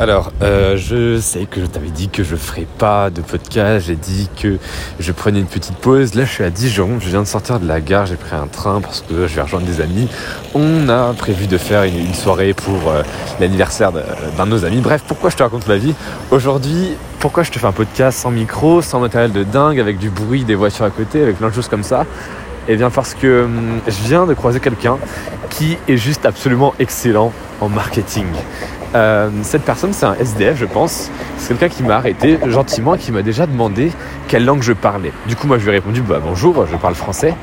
Alors, euh, je sais que je t'avais dit que je ferais pas de podcast, j'ai dit que je prenais une petite pause. Là, je suis à Dijon, je viens de sortir de la gare, j'ai pris un train parce que je vais rejoindre des amis. On a prévu de faire une, soirée pour euh, l'anniversaire d'un de nos amis. Bref, pourquoi je te raconte ma vie Aujourd'hui, pourquoi je te fais un podcast sans micro, sans matériel de dingue, avec du bruit, des voitures à côté, avec plein de choses comme ça? Eh bien, parce que hum, je viens de croiser quelqu'un qui est juste absolument excellent en marketing. Euh, cette personne, c'est un SDF, je pense. C'est quelqu'un qui m'a arrêté gentiment et qui m'a déjà demandé quelle langue je parlais. Du coup, moi, je lui ai répondu bah, bonjour, je parle français.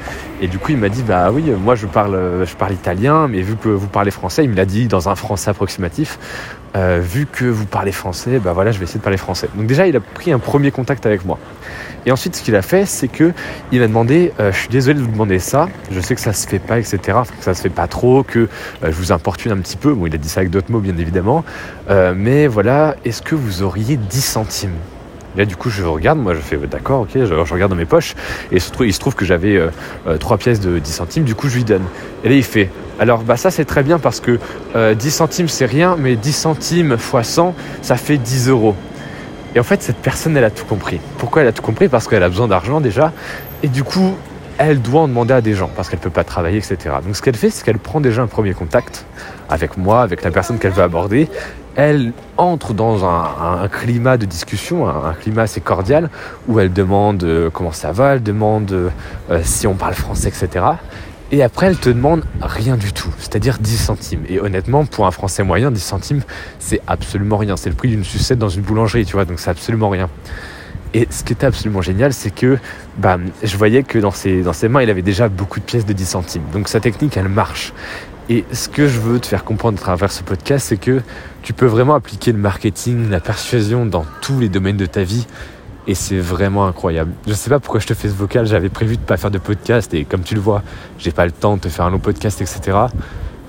Et du coup, il m'a dit bah oui, moi, je parle, je parle italien, mais vu que vous parlez français, il me l'a dit dans un français approximatif. Euh, vu que vous parlez français, bah voilà, je vais essayer de parler français. Donc déjà, il a pris un premier contact avec moi. Et ensuite, ce qu'il a fait, c'est que il m'a demandé, euh, je suis désolé de vous demander ça, je sais que ça se fait pas, etc. Que ça se fait pas trop, que euh, je vous importune un petit peu. Bon, il a dit ça avec d'autres mots, bien évidemment. mais voilà, est-ce que vous auriez 10 centimes? Là, du coup, je regarde, moi, je fais d'accord, ok, je, regarde dans mes poches, et il se trouve, que j'avais trois pièces de 10 centimes, du coup, je lui donne. Et là, il fait, alors bah ça c'est très bien parce que 10 euh, centimes c'est rien, mais 10 centimes x 100 ça fait 10 euros. Et en fait cette personne elle a tout compris. Pourquoi elle a tout compris? Parce qu'elle a besoin d'argent déjà. Et du coup elle doit en demander à des gens parce qu'elle ne peut pas travailler, etc. Donc ce qu'elle fait c'est qu'elle prend déjà un premier contact avec moi, avec la personne qu'elle veut aborder. Elle entre dans un, climat de discussion, un, climat assez cordial, où elle demande euh, comment ça va, elle demande euh, si on parle français, etc. Et après, elle te demande rien du tout, c'est-à-dire 10 centimes. Et honnêtement, pour un Français moyen, 10 centimes, c'est absolument rien. C'est le prix d'une sucette dans une boulangerie, tu vois, donc c'est absolument rien. Et ce qui était absolument génial, c'est que bah, je voyais que dans ses, mains, il avait déjà beaucoup de pièces de 10 centimes. Donc sa technique, elle marche. Et ce que je veux te faire comprendre à travers ce podcast, c'est que tu peux vraiment appliquer le marketing, la persuasion dans tous les domaines de ta vie et c'est vraiment incroyable. Je sais pas pourquoi je te fais ce vocal, j'avais prévu de pas faire de podcast et comme tu le vois, j'ai pas le temps de te faire un long podcast, etc.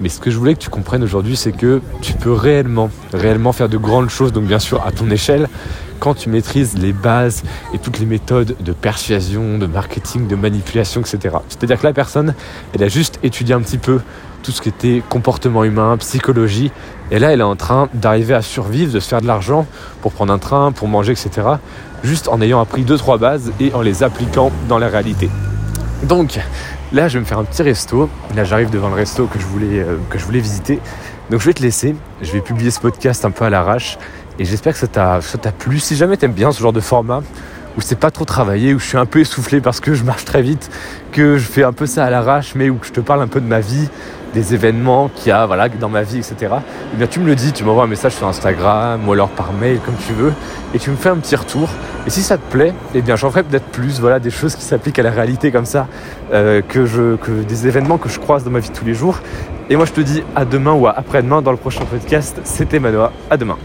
Mais ce que je voulais que tu comprennes aujourd'hui, c'est que tu peux réellement, réellement faire de grandes choses, donc bien sûr à ton échelle, quand tu maîtrises les bases et toutes les méthodes de persuasion, de marketing, de manipulation, etc. C'est-à-dire que la personne, elle a juste étudié un petit peu tout ce qui était comportement humain, psychologie, et là elle est en train d'arriver à survivre, de se faire de l'argent pour prendre un train, pour manger, etc juste en ayant appris deux trois bases et en les appliquant dans la réalité. Donc là, je vais me faire un petit resto. Là, j'arrive devant le resto que je voulais euh, que je voulais visiter. Donc je vais te laisser. Je vais publier ce podcast un peu à l'arrache et j'espère que ça t'a plu. Si jamais t'aimes bien ce genre de format où c'est pas trop travaillé, où je suis un peu essoufflé parce que je marche très vite, que je fais un peu ça à l'arrache, mais où je te parle un peu de ma vie, des événements qu'il y a voilà, dans ma vie, etc. Eh bien, tu me le dis, tu m'envoies un message sur Instagram ou alors par mail, comme tu veux, et tu me fais un petit retour. Et si ça te plaît, eh bien, j'en ferai peut-être plus, voilà, des choses qui s'appliquent à la réalité comme ça, euh, que, je, que des événements que je croise dans ma vie tous les jours. Et moi, je te dis à demain ou à après-demain dans le prochain podcast. C'était Manoa. À demain.